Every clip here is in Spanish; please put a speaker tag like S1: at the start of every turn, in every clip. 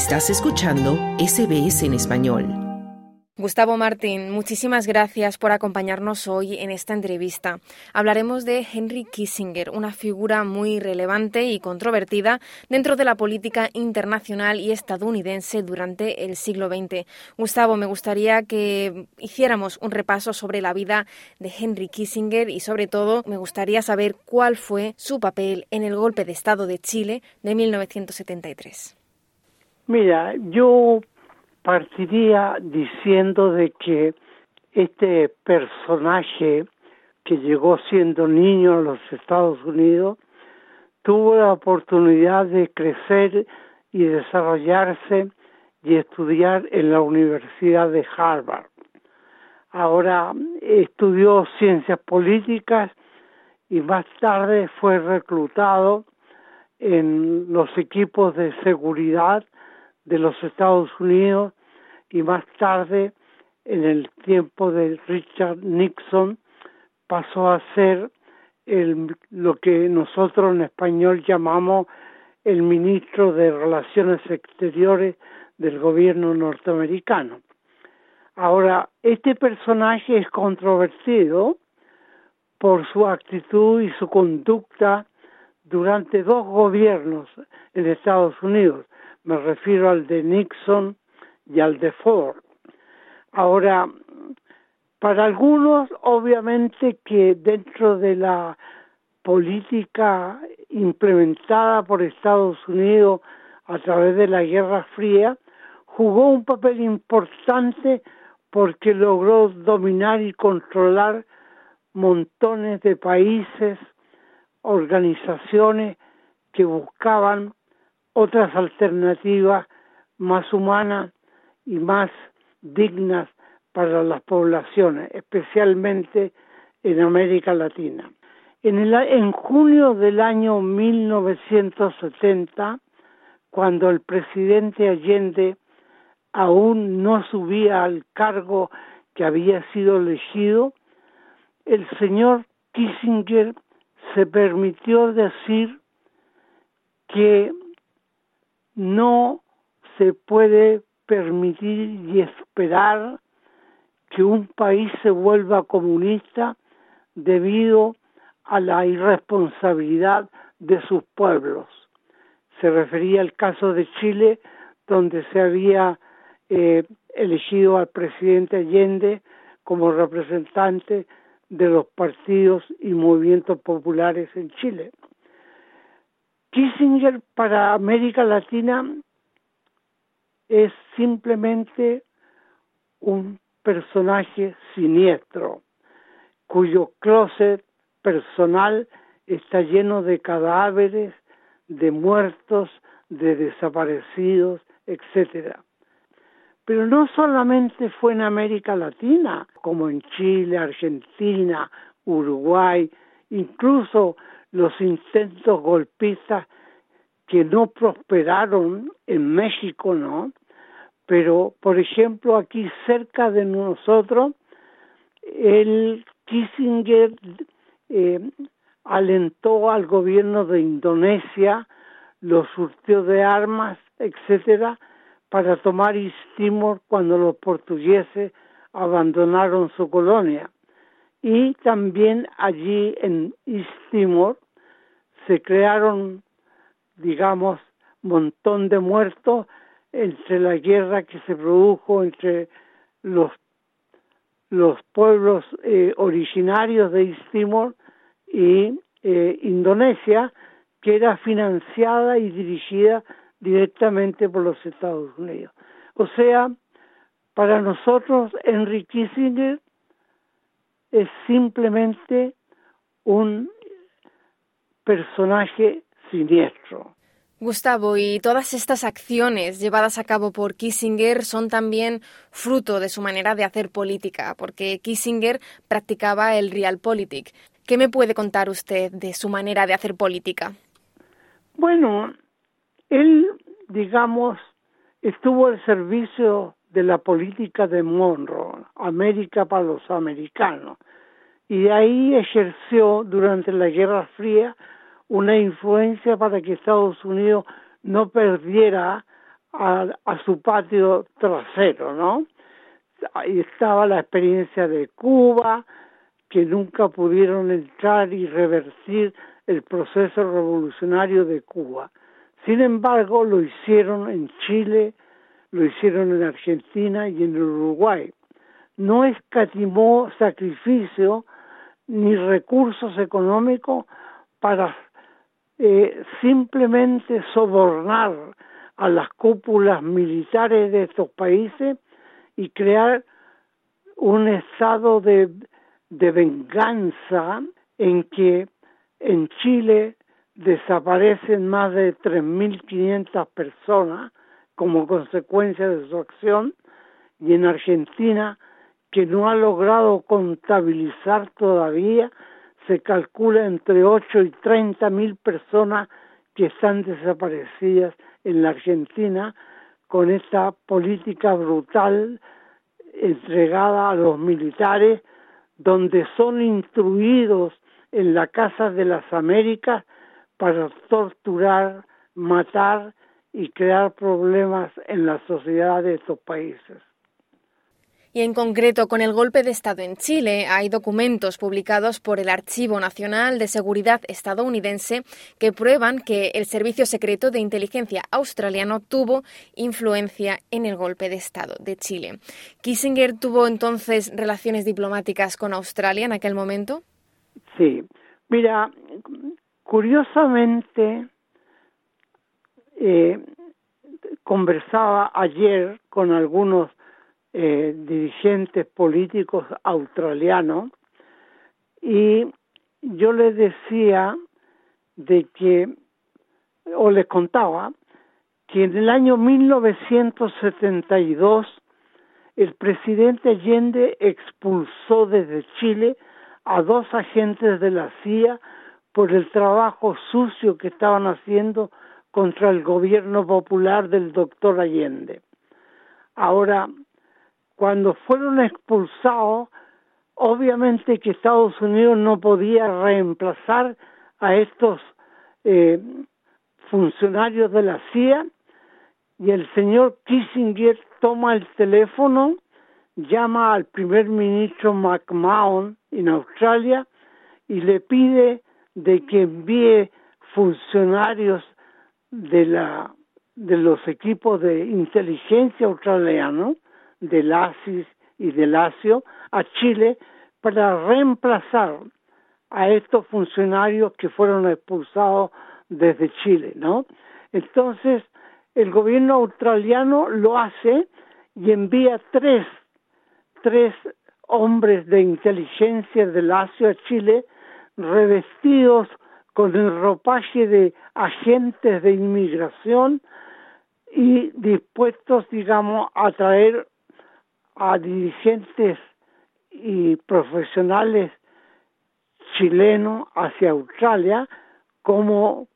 S1: Estás escuchando SBS en español.
S2: Gustavo Martín, muchísimas gracias por acompañarnos hoy en esta entrevista. Hablaremos de Henry Kissinger, una figura muy relevante y controvertida dentro de la política internacional y estadounidense durante el siglo XX. Gustavo, me gustaría que hiciéramos un repaso sobre la vida de Henry Kissinger y sobre todo me gustaría saber cuál fue su papel en el golpe de Estado de Chile de 1973.
S3: Mira, yo partiría diciendo de que este personaje que llegó siendo niño a los Estados Unidos tuvo la oportunidad de crecer y desarrollarse y estudiar en la Universidad de Harvard. Ahora estudió ciencias políticas y más tarde fue reclutado en los equipos de seguridad de los Estados Unidos y más tarde, en el tiempo de Richard Nixon, pasó a ser lo que nosotros en español llamamos el ministro de Relaciones Exteriores del gobierno norteamericano. Ahora, este personaje es controvertido por su actitud y su conducta durante dos gobiernos en Estados Unidos, me refiero al de Nixon y al de Ford. Ahora, para algunos, obviamente que dentro de la política implementada por Estados Unidos a través de la Guerra Fría, jugó un papel importante porque logró dominar y controlar montones de países, organizaciones que buscaban otras alternativas más humanas y más dignas para las poblaciones, especialmente en América Latina. En, el, en junio del año 1970, cuando el presidente Allende aún no subía al cargo que había sido elegido, el señor Kissinger se permitió decir que no se puede permitir y esperar que un país se vuelva comunista debido a la irresponsabilidad de sus pueblos. Se refería al caso de Chile, donde se había eh, elegido al presidente Allende como representante de los partidos y movimientos populares en Chile. Kissinger para América Latina es simplemente un personaje siniestro cuyo closet personal está lleno de cadáveres, de muertos, de desaparecidos, etcétera. Pero no solamente fue en América Latina, como en Chile, Argentina, Uruguay, incluso los intentos golpistas que no prosperaron en México, ¿no? Pero, por ejemplo, aquí cerca de nosotros, el Kissinger eh, alentó al gobierno de Indonesia, los surtió de armas, etcétera, para tomar Timor cuando los portugueses abandonaron su colonia y también allí en East Timor se crearon, digamos, montón de muertos entre la guerra que se produjo entre los los pueblos eh, originarios de East Timor y eh, Indonesia, que era financiada y dirigida directamente por los Estados Unidos. O sea, para nosotros, Henry Kissinger es simplemente un personaje siniestro.
S2: Gustavo, y todas estas acciones llevadas a cabo por Kissinger son también fruto de su manera de hacer política, porque Kissinger practicaba el realpolitik. ¿Qué me puede contar usted de su manera de hacer política?
S3: Bueno, él, digamos, estuvo al servicio de la política de Monroe, América para los americanos, y ahí ejerció durante la Guerra Fría una influencia para que Estados Unidos no perdiera a, a su patio trasero, ¿no? Ahí estaba la experiencia de Cuba, que nunca pudieron entrar y revertir el proceso revolucionario de Cuba. Sin embargo, lo hicieron en Chile, lo hicieron en Argentina y en Uruguay. No escatimó sacrificio ni recursos económicos para eh, simplemente sobornar a las cúpulas militares de estos países y crear un estado de, de venganza en que en Chile desaparecen más de 3.500 personas como consecuencia de su acción y en Argentina que no ha logrado contabilizar todavía se calcula entre 8 y 30 mil personas que están desaparecidas en la Argentina con esta política brutal entregada a los militares donde son instruidos en la Casa de las Américas para torturar, matar y crear problemas en la sociedad de estos países.
S2: Y en concreto, con el golpe de Estado en Chile, hay documentos publicados por el Archivo Nacional de Seguridad estadounidense que prueban que el Servicio Secreto de Inteligencia australiano tuvo influencia en el golpe de Estado de Chile. ¿Kissinger tuvo entonces relaciones diplomáticas con Australia en aquel momento?
S3: Sí. Mira, curiosamente, eh, conversaba ayer con algunos eh, dirigentes políticos australianos y yo les decía de que, o les contaba, que en el año 1972 el presidente Allende expulsó desde Chile a dos agentes de la CIA por el trabajo sucio que estaban haciendo contra el gobierno popular del doctor Allende. Ahora, cuando fueron expulsados, obviamente que Estados Unidos no podía reemplazar a estos eh, funcionarios de la CIA y el señor Kissinger toma el teléfono, llama al primer ministro McMahon en Australia y le pide de que envíe funcionarios de la de los equipos de inteligencia australianos del ASIS y del ASIO a Chile para reemplazar a estos funcionarios que fueron expulsados desde Chile, ¿no? Entonces, el gobierno australiano lo hace y envía tres, tres hombres de inteligencia del ASIO a Chile revestidos con el ropaje de agentes de inmigración y dispuestos, digamos, a traer a dirigentes y profesionales chilenos hacia Australia como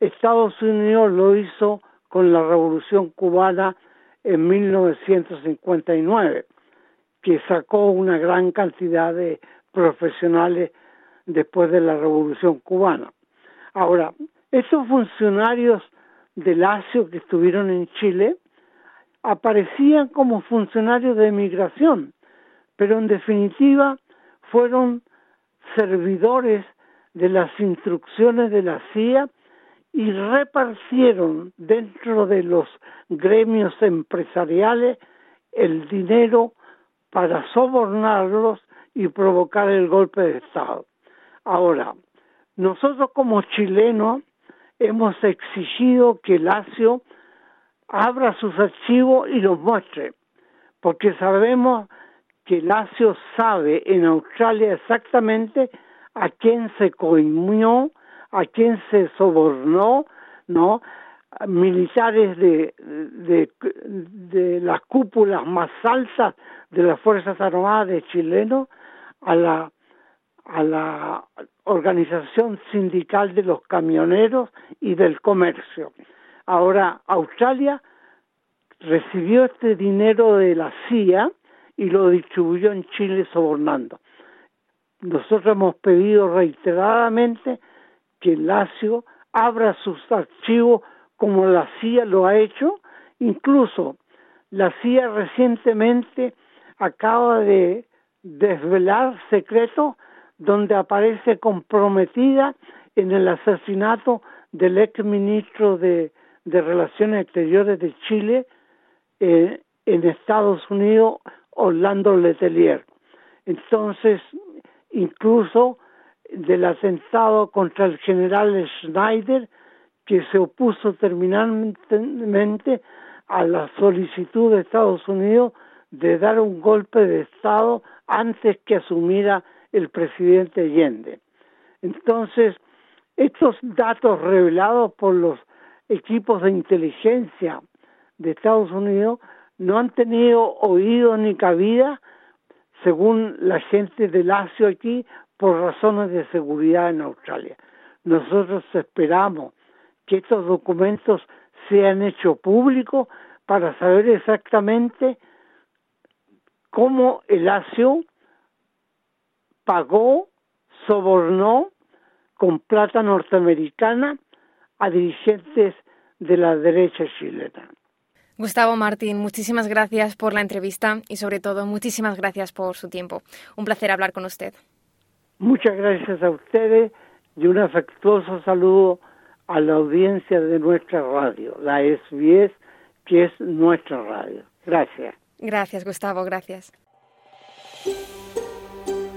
S3: Estados Unidos lo hizo con la Revolución Cubana en 1959, que sacó una gran cantidad de profesionales después de la Revolución Cubana. Ahora, esos funcionarios del ASIO que estuvieron en Chile aparecían como funcionarios de migración, pero en definitiva fueron servidores de las instrucciones de la CIA y repartieron dentro de los gremios empresariales el dinero para sobornarlos y provocar el golpe de Estado. Ahora, nosotros como chilenos hemos exigido que el ASIO abra sus archivos y los muestre, porque sabemos que Lacio sabe en Australia exactamente a quién se coimió, a quién se sobornó, ¿no? militares de, de, de las cúpulas más altas de las Fuerzas Armadas de chilenos a la a la organización sindical de los camioneros y del comercio. Ahora, Australia recibió este dinero de la CIA y lo distribuyó en Chile sobornando. Nosotros hemos pedido reiteradamente que el LACIO abra sus archivos como la CIA lo ha hecho Incluso la CIA recientemente acaba de desvelar secretos donde aparece comprometida en el asesinato del ex ministro de, Relaciones Exteriores de Chile eh, en Estados Unidos, Orlando Letelier. Entonces, incluso del atentado contra el general Schneider, que se opuso terminantemente a la solicitud de Estados Unidos de dar un golpe de Estado antes que asumiera el presidente Allende. Entonces, estos datos revelados por los equipos de inteligencia de Estados Unidos no han tenido oído ni cabida, según la gente del Lacio aquí, por razones de seguridad en Australia. Nosotros esperamos que estos documentos sean hechos públicos para saber exactamente cómo el ASIO pagó, sobornó con plata norteamericana a dirigentes de la derecha chilena.
S2: Gustavo Martín, muchísimas gracias por la entrevista y sobre todo muchísimas gracias por su tiempo. Un placer hablar con usted.
S3: Muchas gracias a ustedes y un afectuoso saludo a la audiencia de nuestra radio, la SBS, que es nuestra radio. Gracias.
S2: Gracias, Gustavo, gracias.